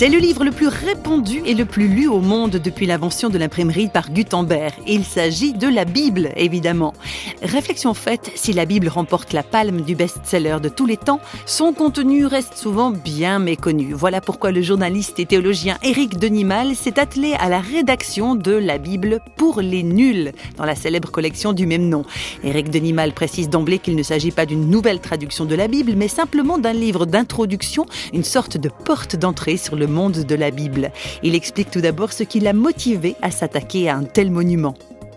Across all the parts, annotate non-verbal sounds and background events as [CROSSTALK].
C'est le livre le plus répandu et le plus lu au monde depuis l'invention de l'imprimerie par Gutenberg. Il s'agit de la Bible, évidemment. Réflexion faite, si la Bible remporte la palme du best-seller de tous les temps, son contenu reste souvent bien méconnu. Voilà pourquoi le journaliste et théologien Éric Denimal s'est attelé à la rédaction de la Bible pour les nuls, dans la célèbre collection du même nom. Éric Denimal précise d'emblée qu'il ne s'agit pas d'une nouvelle traduction de la Bible, mais simplement d'un livre d'introduction, une sorte de porte d'entrée sur le monde de la Bible. Il explique tout d'abord ce qui l'a motivé à s'attaquer à un tel monument.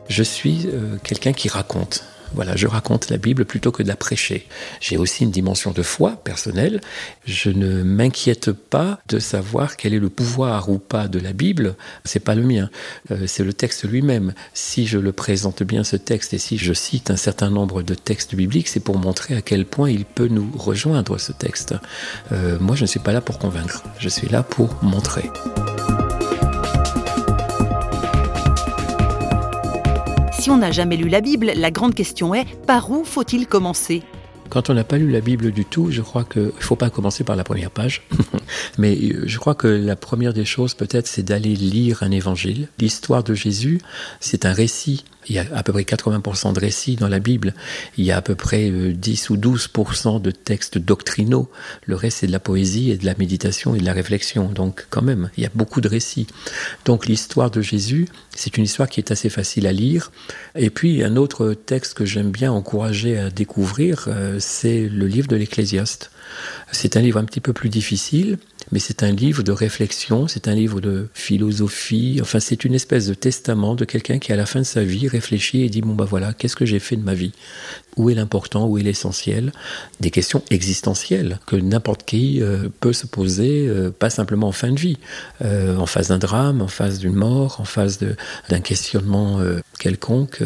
Je suis euh, quelqu'un qui raconte. Voilà, je raconte la Bible plutôt que de la prêcher. J'ai aussi une dimension de foi personnelle. Je ne m'inquiète pas de savoir quel est le pouvoir ou pas de la Bible. C'est pas le mien. Euh, c'est le texte lui-même. Si je le présente bien ce texte et si je cite un certain nombre de textes bibliques, c'est pour montrer à quel point il peut nous rejoindre ce texte. Euh, moi, je ne suis pas là pour convaincre. Je suis là pour montrer. Si on n'a jamais lu la Bible, la grande question est par où faut-il commencer? Quand on n'a pas lu la Bible du tout, je crois qu'il ne faut pas commencer par la première page, [LAUGHS] mais euh, je crois que la première des choses peut-être c'est d'aller lire un évangile. L'histoire de Jésus, c'est un récit il y a à peu près 80% de récits dans la Bible. Il y a à peu près 10 euh, ou 12% de textes doctrinaux. Le reste, c'est de la poésie et de la méditation et de la réflexion. Donc, quand même, il y a beaucoup de récits. Donc, l'histoire de Jésus, c'est une histoire qui est assez facile à lire. Et puis, un autre texte que j'aime bien encourager à découvrir, euh, c'est le livre de l'Ecclésiaste. C'est un livre un petit peu plus difficile, mais c'est un livre de réflexion, c'est un livre de philosophie, enfin c'est une espèce de testament de quelqu'un qui à la fin de sa vie réfléchit et dit bon bah voilà, qu'est-ce que j'ai fait de ma vie? Où est l'important? Où est l'essentiel? Des questions existentielles que n'importe qui euh, peut se poser, euh, pas simplement en fin de vie, euh, en face d'un drame, en face d'une mort, en face d'un questionnement quelconque.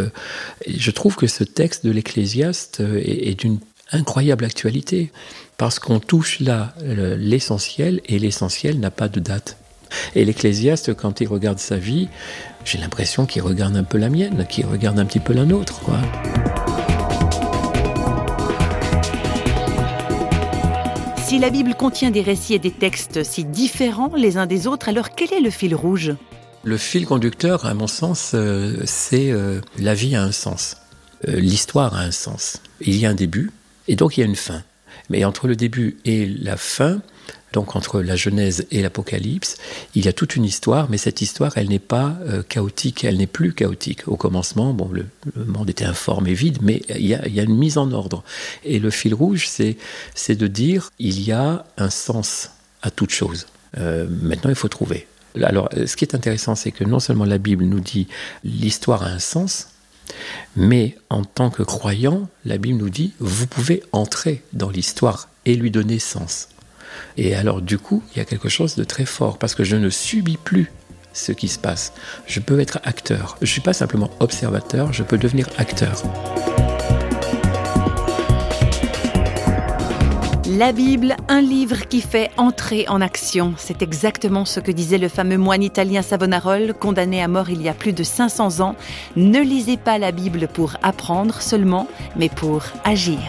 je trouve que ce texte de l'Ecclésiaste est, est d'une incroyable actualité, parce qu'on touche là l'essentiel, et l'essentiel n'a pas de date. Et l'Ecclésiaste, quand il regarde sa vie, j'ai l'impression qu'il regarde un peu la mienne, qu'il regarde un petit peu la nôtre. Quoi. Si la Bible contient des récits et des textes si différents les uns des autres, alors quel est le fil rouge? Le fil conducteur, à mon sens, euh, c'est euh, la vie a un sens. Euh, l'histoire a un sens. Il y a un début, et donc il y a une fin. Mais entre le début et la fin, donc entre la Genèse et l'Apocalypse, il y a toute une histoire, mais cette histoire, elle n'est pas euh, chaotique, elle n'est plus chaotique. Au commencement, bon, le, monde était informe et vide, mais il y, a, une mise en ordre. Et le fil rouge, c'est, de dire, il y a un sens à toute chose. Euh, maintenant, il faut trouver. Alors, ce qui est intéressant, c'est que non seulement la Bible nous dit l'histoire a un sens, mais en tant que croyant, la Bible nous dit, vous pouvez entrer dans l'histoire et lui donner sens. Et alors du coup, il y a quelque chose de très fort, parce que je ne subis plus ce qui se passe. Je peux être acteur. Je ne suis pas simplement observateur, je peux devenir acteur. La Bible, un livre qui fait entrer en action. C'est exactement ce que disait le fameux moine italien Savonarola, condamné à mort il y a plus de 500 ans. Ne lisez pas la Bible pour apprendre seulement, mais pour agir.